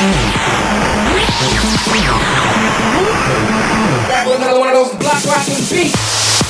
That was another one of those block rocking beats.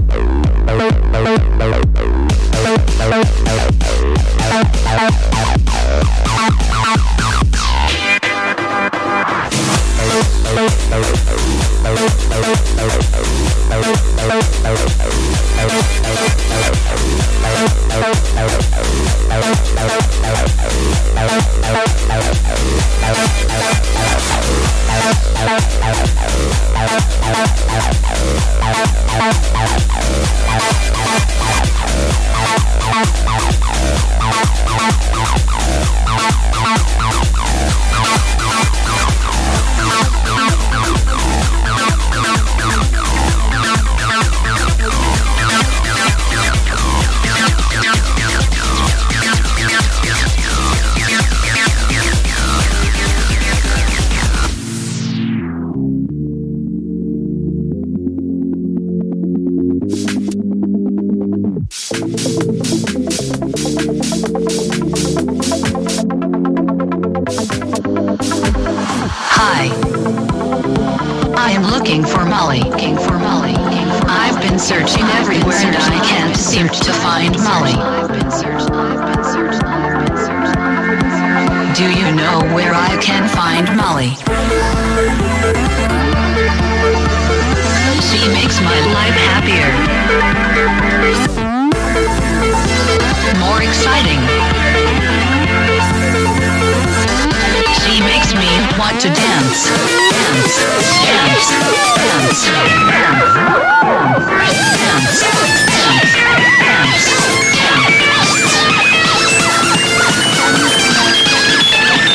Find Molly? She makes my life happier. More exciting. She makes me want to dance, dance, dance, dance, dance, dance, dance, dance.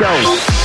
Let's go.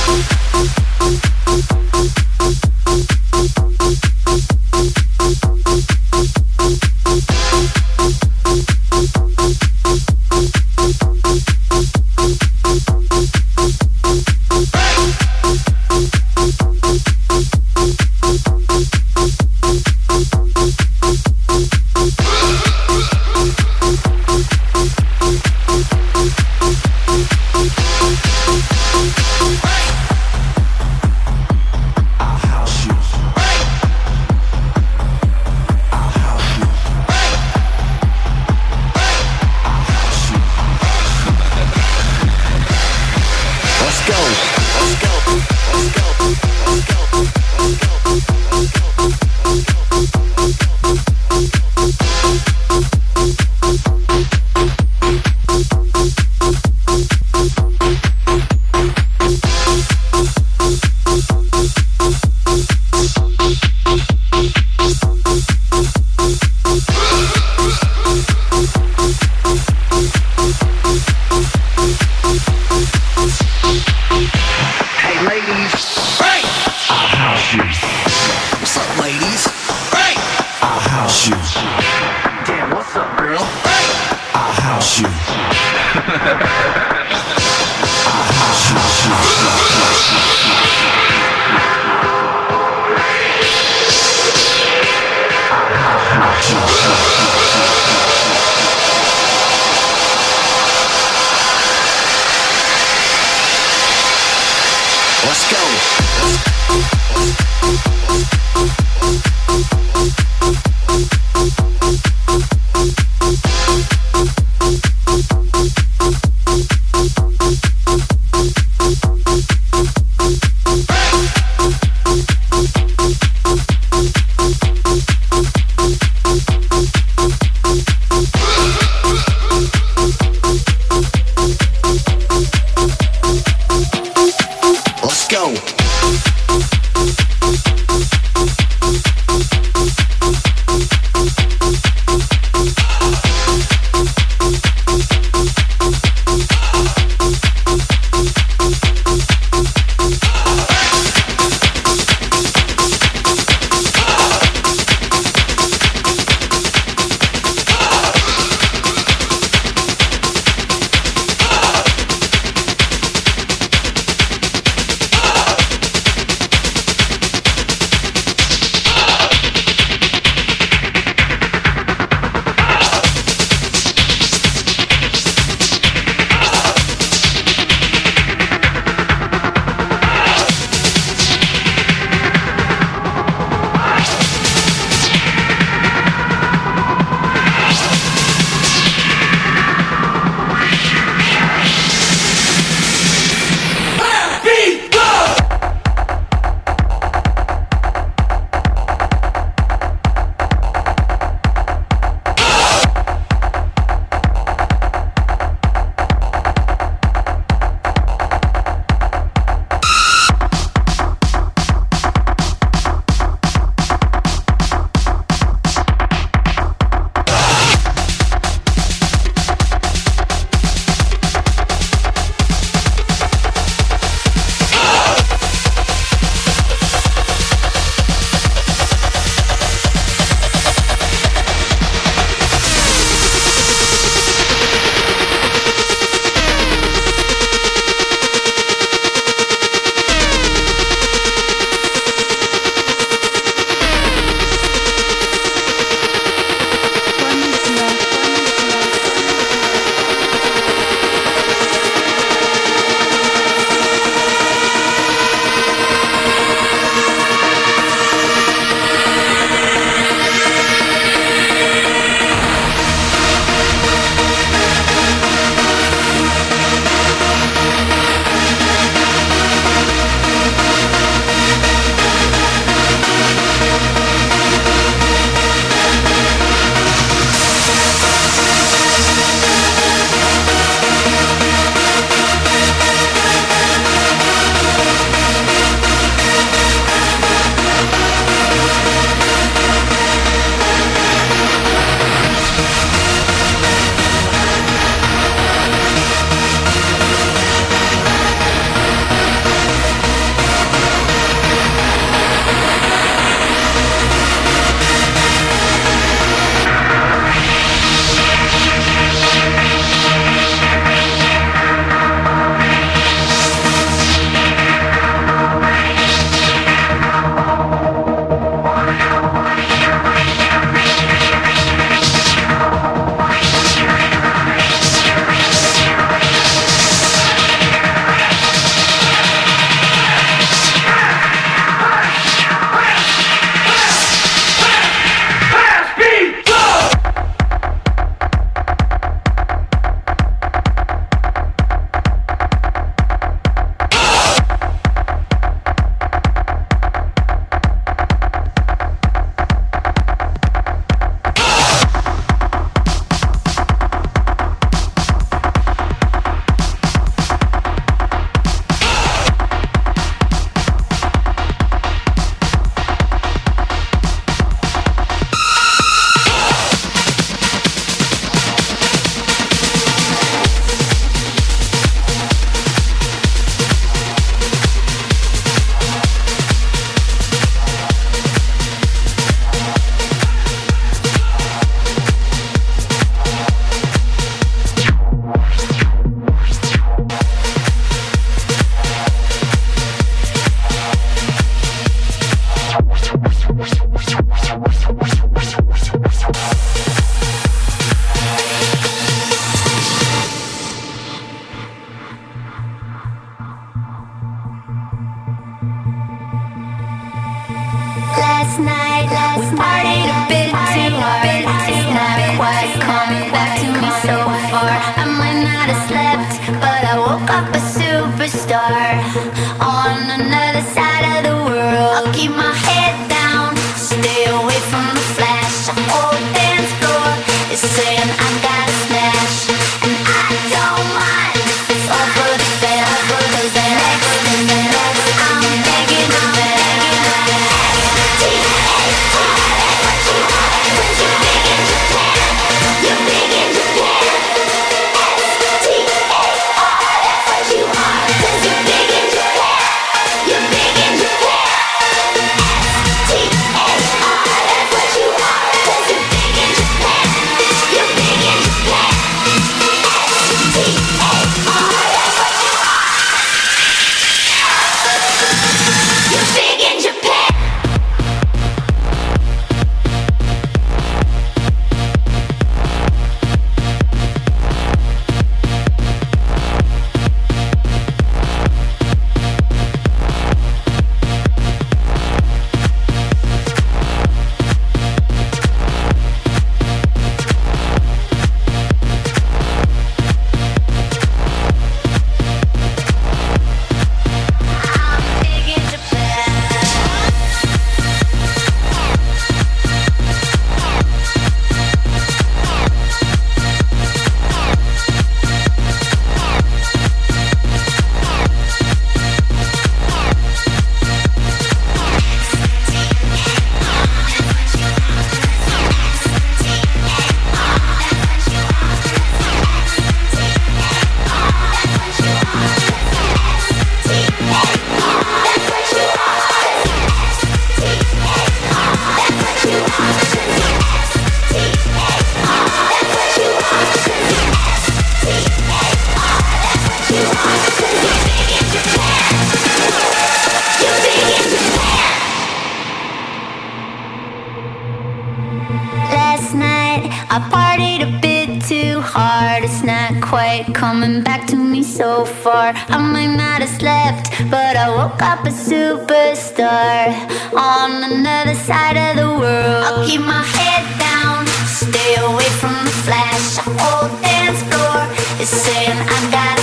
quite coming back to me so far. I might not have slept, but I woke up a superstar on another side of the world. I'll keep my head down, stay away from the flash. Our whole dance floor is saying I got.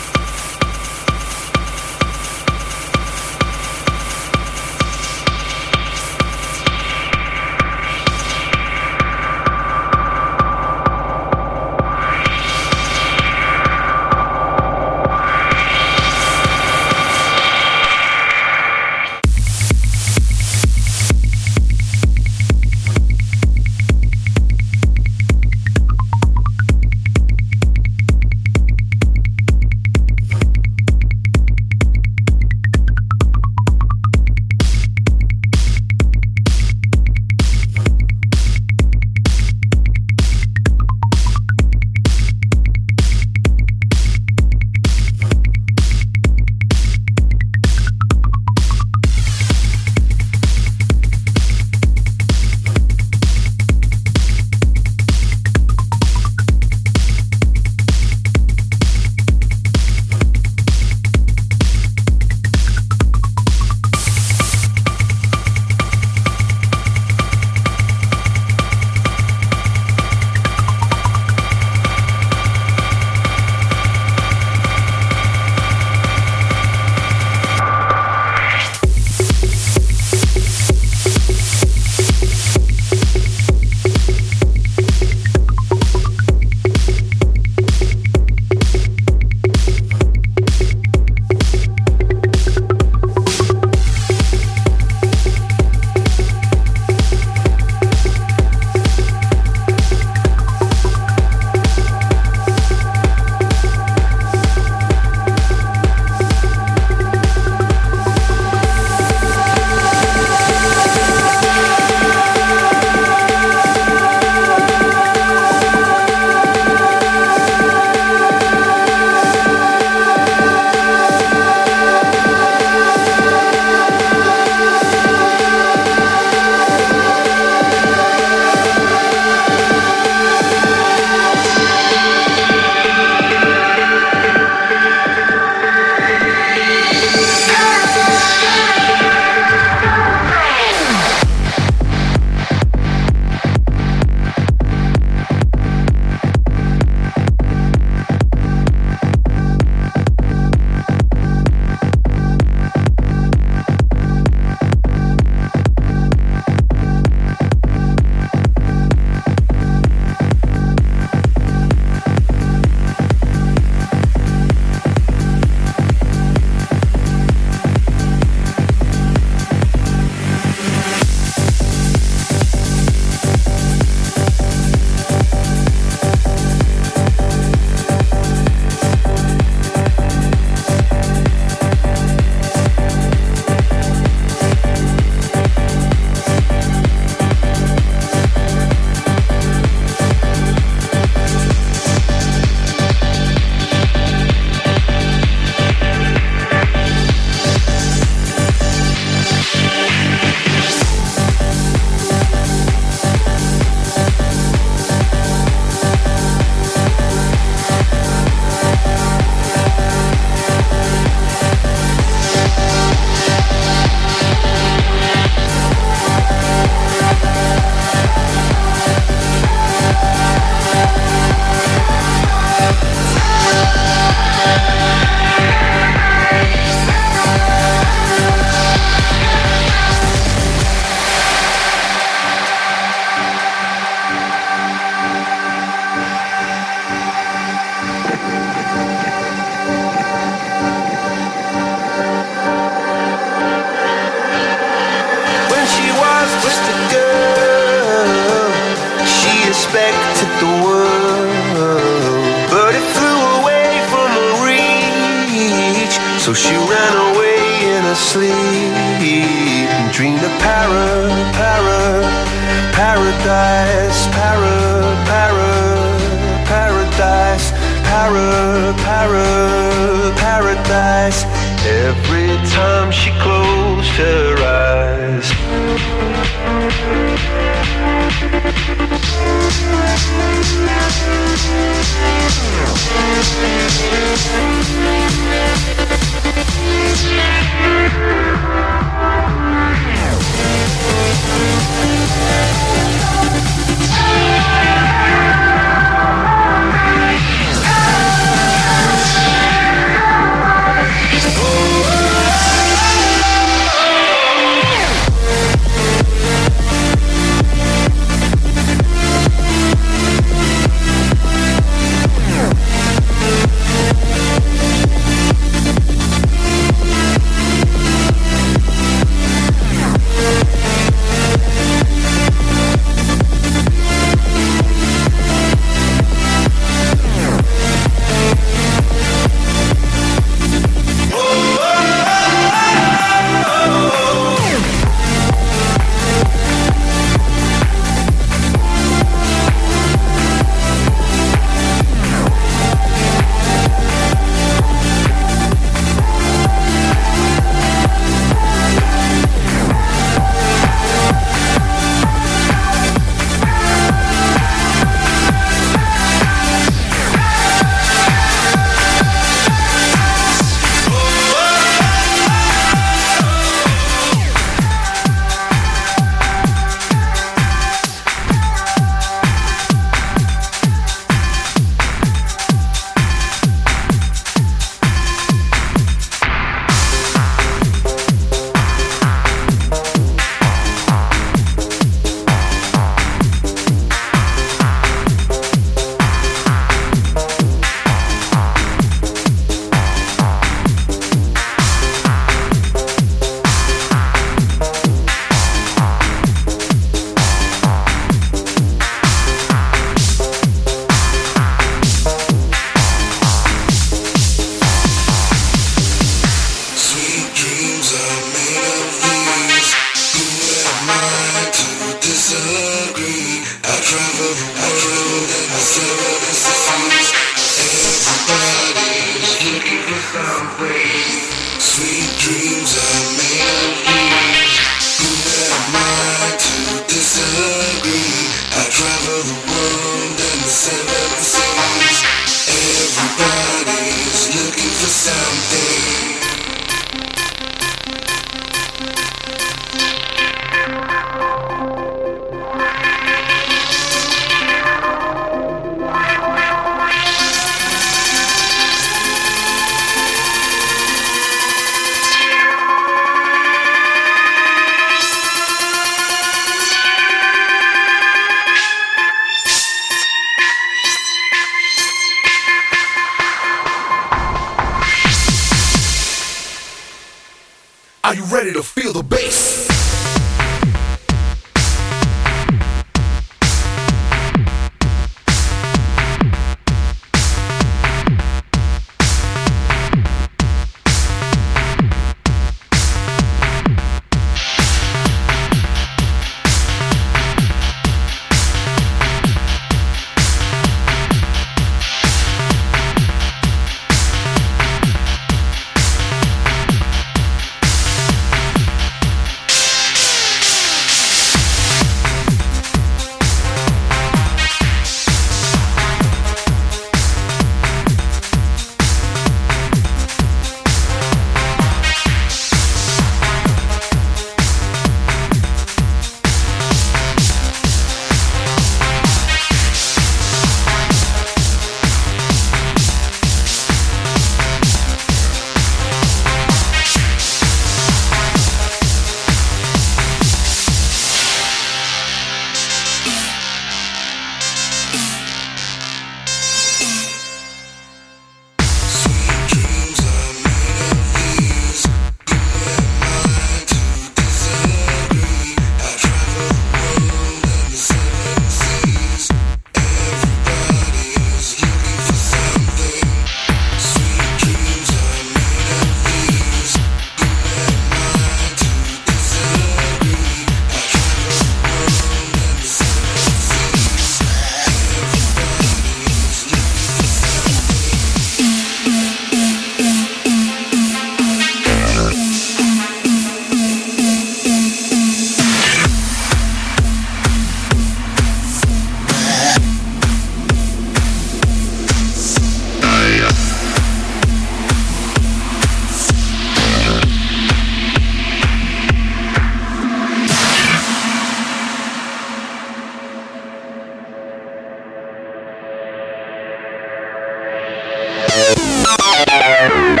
Thank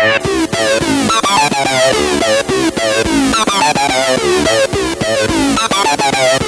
you.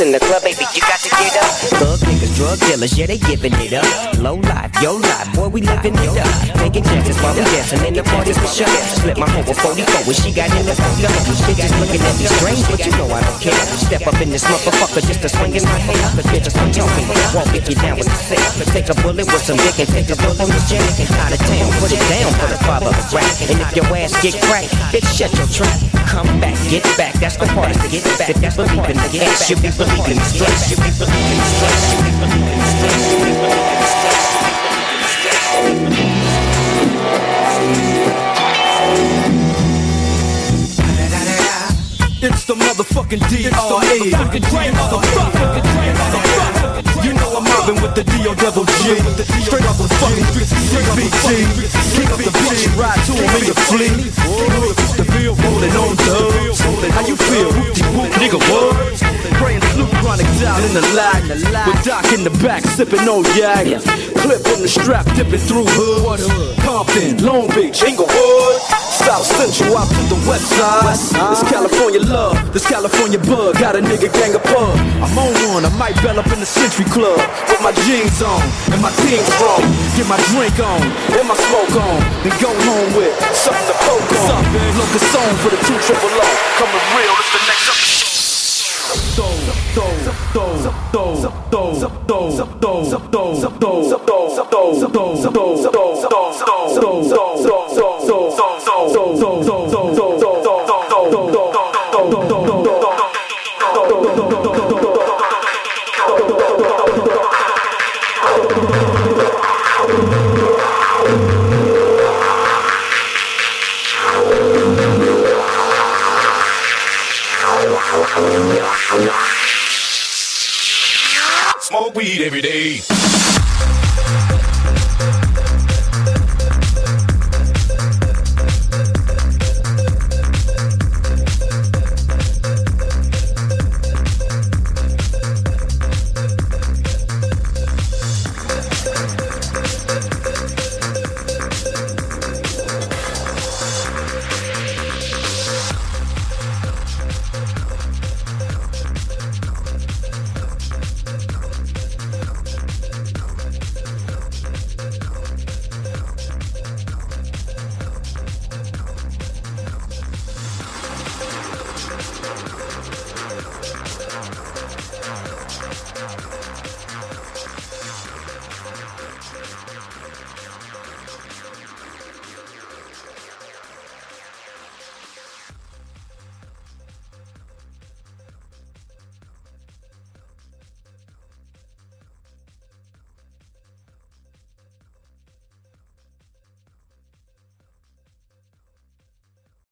In the club, niggas, yeah, they giving it up. Low life, yo life, boy, we living it up. Taking chances while we dancing in the parties for sure. Split my hoe with 44 when she got in the photo. Just looking at me strange, but you know I don't care. Step up in this motherfucker just to swing in my hair. Cause bitches I'm talking, won't get you down with the set. Take a bullet with some dick and take a look on the jet. Out of town, put it down for the father of rap. And if your ass get cracked, bitch, shut your trap. Come back, get back, that's the part to get back. If you believe in the gas, you be believing stress. You be believing stress. You be believing stress. Believing the stress. It's the motherfucking D.R.E. With the D.O. double G. Straight off the fucking streets of CBG. Kick up the bitch, ride to him in your fleet. The bill rolling on dubs. How you feel? Nigga, what? Praying Snoop Chronic down in the lag. With Doc in the back, sipping on yak. Clip in the strap, dipping through hood. Compton, Long Beach, Inglewood. South Central out to the west side. This California love, this California bug. Got a nigga gang of pub. I'm on one, I might bell up in the Century Club. With my jeans on and my team strong. Get my drink on and my smoke on. Then go home with something to poke on. Look a song for the two triple O. Coming real, it's the next episode.